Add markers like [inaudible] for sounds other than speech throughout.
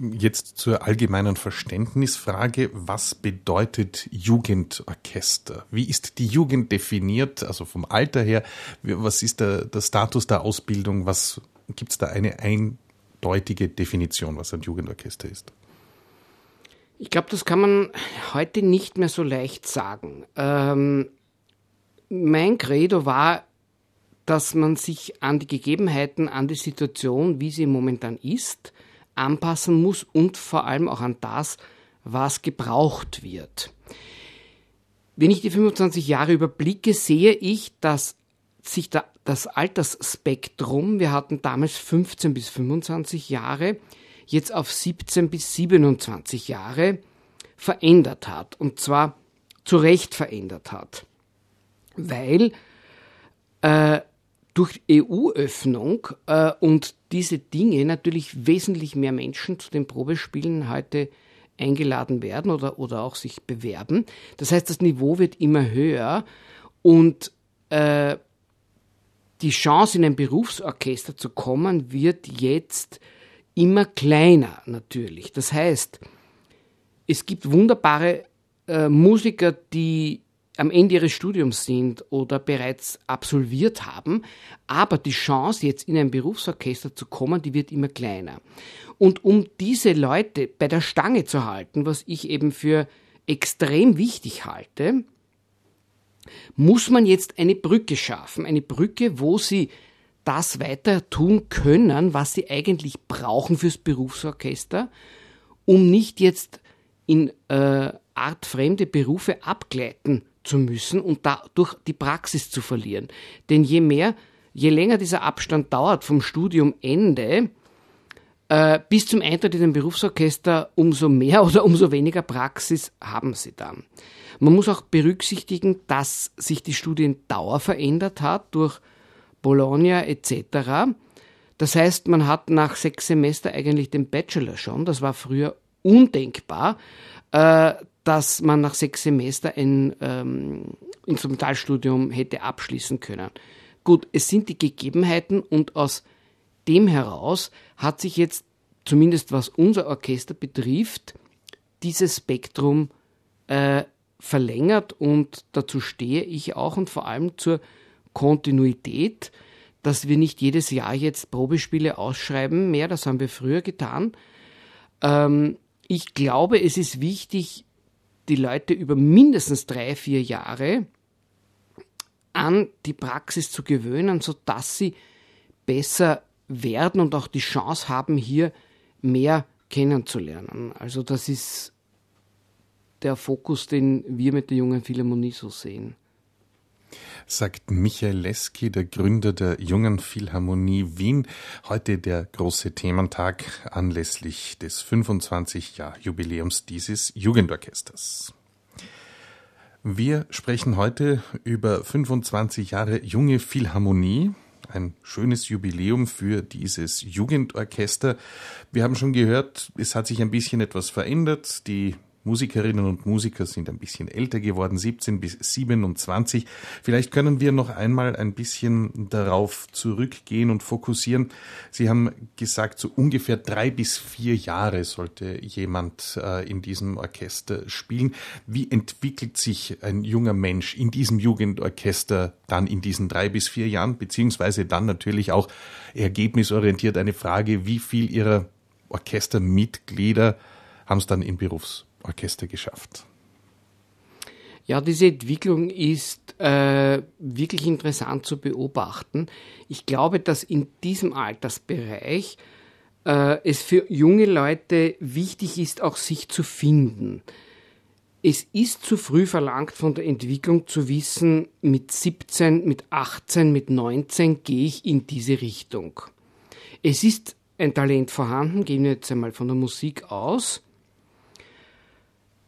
Jetzt zur allgemeinen Verständnisfrage. Was bedeutet Jugendorchester? Wie ist die Jugend definiert, also vom Alter her? Was ist der, der Status der Ausbildung? Was gibt es da eine eindeutige Definition, was ein Jugendorchester ist? Ich glaube, das kann man heute nicht mehr so leicht sagen. Ähm, mein Credo war, dass man sich an die Gegebenheiten, an die Situation, wie sie momentan ist, anpassen muss und vor allem auch an das, was gebraucht wird. Wenn ich die 25 Jahre überblicke, sehe ich, dass sich da das Altersspektrum, wir hatten damals 15 bis 25 Jahre, jetzt auf 17 bis 27 Jahre verändert hat. Und zwar zu Recht verändert hat. Weil äh, durch EU-Öffnung äh, und diese Dinge natürlich wesentlich mehr Menschen zu den Probespielen heute eingeladen werden oder, oder auch sich bewerben. Das heißt, das Niveau wird immer höher und äh, die Chance, in ein Berufsorchester zu kommen, wird jetzt immer kleiner natürlich. Das heißt, es gibt wunderbare äh, Musiker, die am Ende ihres Studiums sind oder bereits absolviert haben, aber die Chance, jetzt in ein Berufsorchester zu kommen, die wird immer kleiner. Und um diese Leute bei der Stange zu halten, was ich eben für extrem wichtig halte, muss man jetzt eine Brücke schaffen. Eine Brücke, wo sie das weiter tun können, was sie eigentlich brauchen fürs Berufsorchester, um nicht jetzt in äh, artfremde Berufe abgleiten zu müssen und dadurch die Praxis zu verlieren. Denn je mehr, je länger dieser Abstand dauert vom Studiumende äh, bis zum Eintritt in den Berufsorchester, umso mehr [laughs] oder umso weniger Praxis haben sie dann. Man muss auch berücksichtigen, dass sich die Studiendauer verändert hat durch Bologna etc. Das heißt, man hat nach sechs Semester eigentlich den Bachelor schon. Das war früher undenkbar. Äh, dass man nach sechs Semester ein ähm, Instrumentalstudium hätte abschließen können. Gut, es sind die Gegebenheiten und aus dem heraus hat sich jetzt, zumindest was unser Orchester betrifft, dieses Spektrum äh, verlängert und dazu stehe ich auch und vor allem zur Kontinuität, dass wir nicht jedes Jahr jetzt Probespiele ausschreiben mehr, das haben wir früher getan. Ähm, ich glaube, es ist wichtig, die Leute über mindestens drei, vier Jahre an die Praxis zu gewöhnen, sodass sie besser werden und auch die Chance haben, hier mehr kennenzulernen. Also das ist der Fokus, den wir mit der jungen Philharmonie so sehen sagt Michael Leski, der Gründer der Jungen Philharmonie Wien. Heute der große Thementag anlässlich des 25-Jahr-Jubiläums dieses Jugendorchesters. Wir sprechen heute über 25 Jahre junge Philharmonie. Ein schönes Jubiläum für dieses Jugendorchester. Wir haben schon gehört, es hat sich ein bisschen etwas verändert. Die Musikerinnen und Musiker sind ein bisschen älter geworden, 17 bis 27. Vielleicht können wir noch einmal ein bisschen darauf zurückgehen und fokussieren. Sie haben gesagt, so ungefähr drei bis vier Jahre sollte jemand äh, in diesem Orchester spielen. Wie entwickelt sich ein junger Mensch in diesem Jugendorchester dann in diesen drei bis vier Jahren, beziehungsweise dann natürlich auch ergebnisorientiert eine Frage, wie viel Ihrer Orchestermitglieder haben es dann in Berufs Orchester geschafft? Ja, diese Entwicklung ist äh, wirklich interessant zu beobachten. Ich glaube, dass in diesem Altersbereich äh, es für junge Leute wichtig ist, auch sich zu finden. Es ist zu früh verlangt von der Entwicklung zu wissen, mit 17, mit 18, mit 19 gehe ich in diese Richtung. Es ist ein Talent vorhanden, gehen wir jetzt einmal von der Musik aus.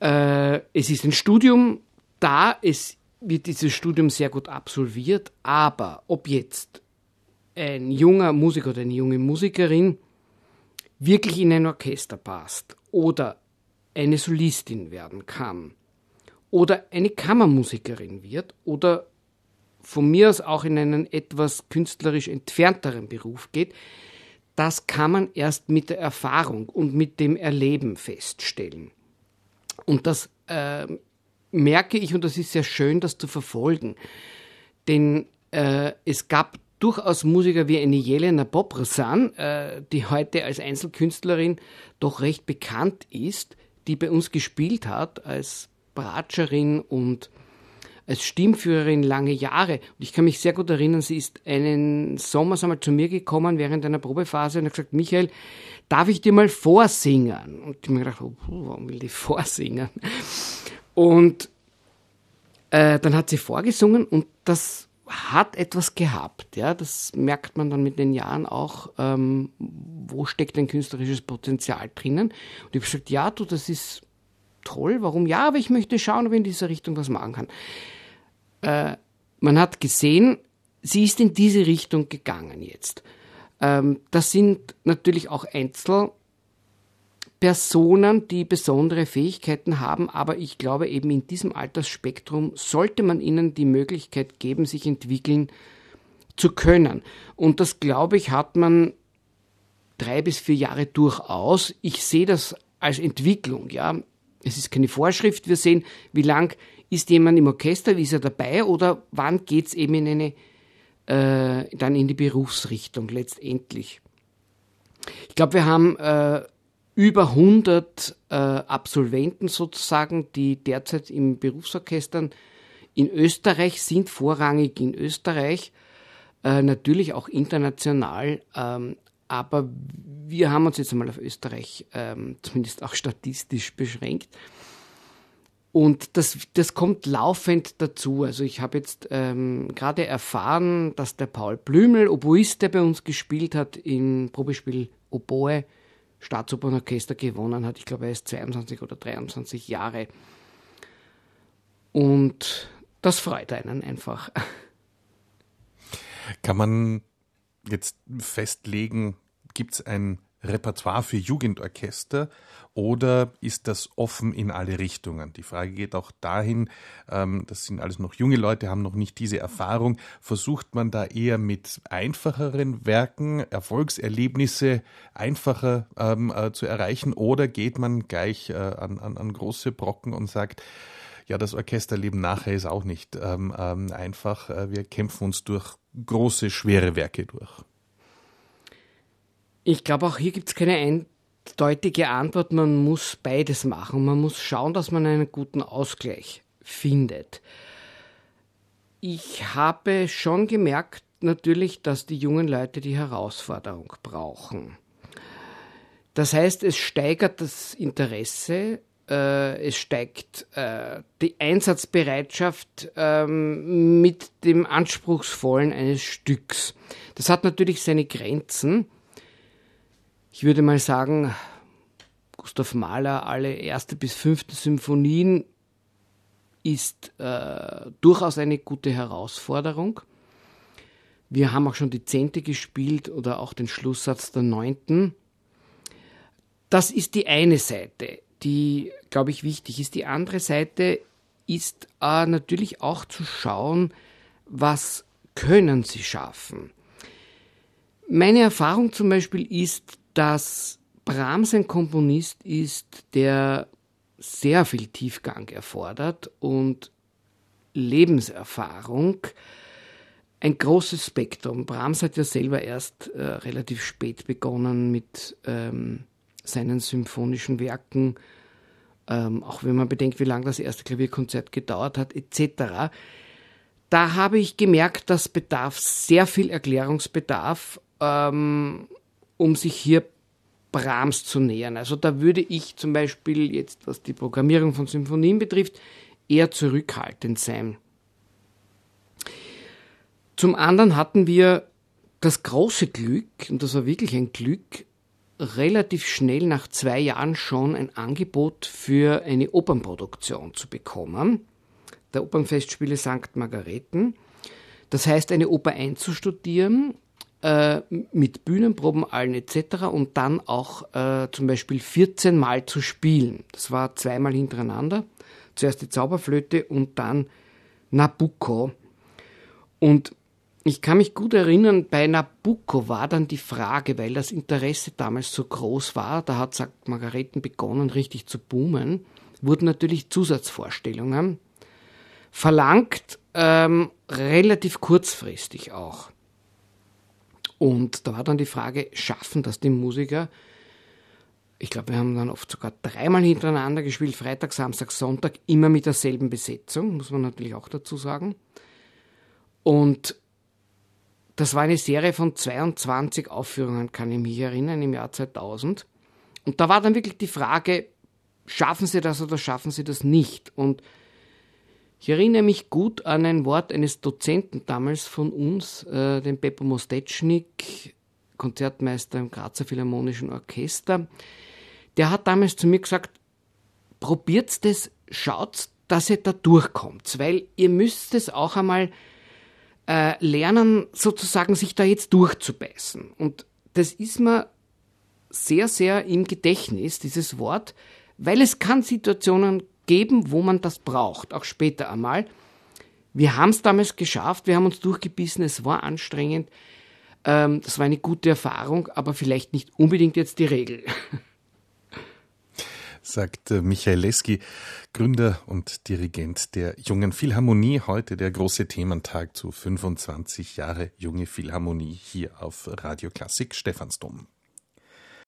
Äh, es ist ein Studium da, es wird dieses Studium sehr gut absolviert, aber ob jetzt ein junger Musiker oder eine junge Musikerin wirklich in ein Orchester passt oder eine Solistin werden kann oder eine Kammermusikerin wird oder von mir aus auch in einen etwas künstlerisch entfernteren Beruf geht, das kann man erst mit der Erfahrung und mit dem Erleben feststellen. Und das äh, merke ich, und das ist sehr schön, das zu verfolgen. Denn äh, es gab durchaus Musiker wie eine Jelena Bobrasan, äh, die heute als Einzelkünstlerin doch recht bekannt ist, die bei uns gespielt hat als Bratscherin und als Stimmführerin lange Jahre. Und ich kann mich sehr gut erinnern, sie ist einen Sommer einmal zu mir gekommen während einer Probephase und hat gesagt, Michael, darf ich dir mal vorsingen? Und ich habe mir gedacht, oh, warum will die [laughs] vorsingen? Und äh, dann hat sie vorgesungen und das hat etwas gehabt. Ja, das merkt man dann mit den Jahren auch, ähm, wo steckt ein künstlerisches Potenzial drinnen. Und ich habe gesagt, ja, du, das ist toll. Warum? Ja, aber ich möchte schauen, ob ich in dieser Richtung was machen kann. Äh, man hat gesehen, sie ist in diese Richtung gegangen jetzt. Ähm, das sind natürlich auch Einzelpersonen, die besondere Fähigkeiten haben, aber ich glaube eben in diesem Altersspektrum sollte man ihnen die Möglichkeit geben, sich entwickeln zu können. Und das, glaube ich, hat man drei bis vier Jahre durchaus. Ich sehe das als Entwicklung, ja. Es ist keine Vorschrift. Wir sehen, wie lang ist jemand im Orchester, wie ist er dabei oder wann geht es eben in eine, äh, dann in die Berufsrichtung letztendlich. Ich glaube, wir haben äh, über 100 äh, Absolventen sozusagen, die derzeit im Berufsorchestern in Österreich sind, vorrangig in Österreich, äh, natürlich auch international, ähm, aber wir haben uns jetzt einmal auf Österreich ähm, zumindest auch statistisch beschränkt. Und das, das kommt laufend dazu. Also ich habe jetzt ähm, gerade erfahren, dass der Paul Blümel, Oboist, der bei uns gespielt hat, im Probespiel Oboe Staatsopernorchester gewonnen hat. Ich glaube, er ist 22 oder 23 Jahre. Und das freut einen einfach. Kann man jetzt festlegen, gibt es ein Repertoire für Jugendorchester oder ist das offen in alle Richtungen? Die Frage geht auch dahin, ähm, das sind alles noch junge Leute, haben noch nicht diese Erfahrung. Versucht man da eher mit einfacheren Werken Erfolgserlebnisse einfacher ähm, äh, zu erreichen oder geht man gleich äh, an, an, an große Brocken und sagt, ja, das Orchesterleben nachher ist auch nicht ähm, ähm einfach. Äh, wir kämpfen uns durch große, schwere Werke durch. Ich glaube, auch hier gibt es keine eindeutige Antwort. Man muss beides machen. Man muss schauen, dass man einen guten Ausgleich findet. Ich habe schon gemerkt, natürlich, dass die jungen Leute die Herausforderung brauchen. Das heißt, es steigert das Interesse, äh, es steigt äh, die Einsatzbereitschaft ähm, mit dem Anspruchsvollen eines Stücks. Das hat natürlich seine Grenzen. Ich würde mal sagen, Gustav Mahler, alle erste bis fünfte Symphonien ist äh, durchaus eine gute Herausforderung. Wir haben auch schon die zehnte gespielt oder auch den Schlusssatz der neunten. Das ist die eine Seite, die, glaube ich, wichtig ist. Die andere Seite ist äh, natürlich auch zu schauen, was können sie schaffen. Meine Erfahrung zum Beispiel ist, dass Brahms ein Komponist ist, der sehr viel Tiefgang erfordert und Lebenserfahrung. Ein großes Spektrum. Brahms hat ja selber erst äh, relativ spät begonnen mit ähm, seinen symphonischen Werken, ähm, auch wenn man bedenkt, wie lange das erste Klavierkonzert gedauert hat, etc. Da habe ich gemerkt, dass bedarf sehr viel Erklärungsbedarf. Ähm, um sich hier Brahms zu nähern. Also da würde ich zum Beispiel jetzt, was die Programmierung von Symphonien betrifft, eher zurückhaltend sein. Zum anderen hatten wir das große Glück, und das war wirklich ein Glück, relativ schnell nach zwei Jahren schon ein Angebot für eine Opernproduktion zu bekommen, der Opernfestspiele St. Margareten. Das heißt, eine Oper einzustudieren äh, mit Bühnenproben allen etc. und dann auch äh, zum Beispiel 14 Mal zu spielen. Das war zweimal hintereinander. Zuerst die Zauberflöte und dann Nabucco. Und Ich kann mich gut erinnern, bei Nabucco war dann die Frage, weil das Interesse damals so groß war, da hat St. Margareten begonnen, richtig zu boomen, wurden natürlich Zusatzvorstellungen verlangt, ähm, relativ kurzfristig auch. Und da war dann die Frage, schaffen das die Musiker? Ich glaube, wir haben dann oft sogar dreimal hintereinander gespielt, Freitag, Samstag, Sonntag, immer mit derselben Besetzung, muss man natürlich auch dazu sagen. Und das war eine Serie von 22 Aufführungen, kann ich mich erinnern, im Jahr 2000. Und da war dann wirklich die Frage, schaffen Sie das oder schaffen Sie das nicht? Und ich erinnere mich gut an ein Wort eines Dozenten damals von uns, äh, den Beppo Mostetschnik, Konzertmeister im Grazer Philharmonischen Orchester. Der hat damals zu mir gesagt, probiert das, schaut, dass ihr da durchkommt, weil ihr müsst es auch einmal äh, lernen, sozusagen sich da jetzt durchzubeißen. Und das ist mir sehr, sehr im Gedächtnis, dieses Wort, weil es kann Situationen geben, wo man das braucht, auch später einmal. Wir haben es damals geschafft, wir haben uns durchgebissen, es war anstrengend. Ähm, das war eine gute Erfahrung, aber vielleicht nicht unbedingt jetzt die Regel. [laughs] Sagt äh, Michael Leski, Gründer und Dirigent der Jungen Philharmonie. Heute der große Thementag zu 25 Jahre Junge Philharmonie hier auf Radio Klassik Stephansdom.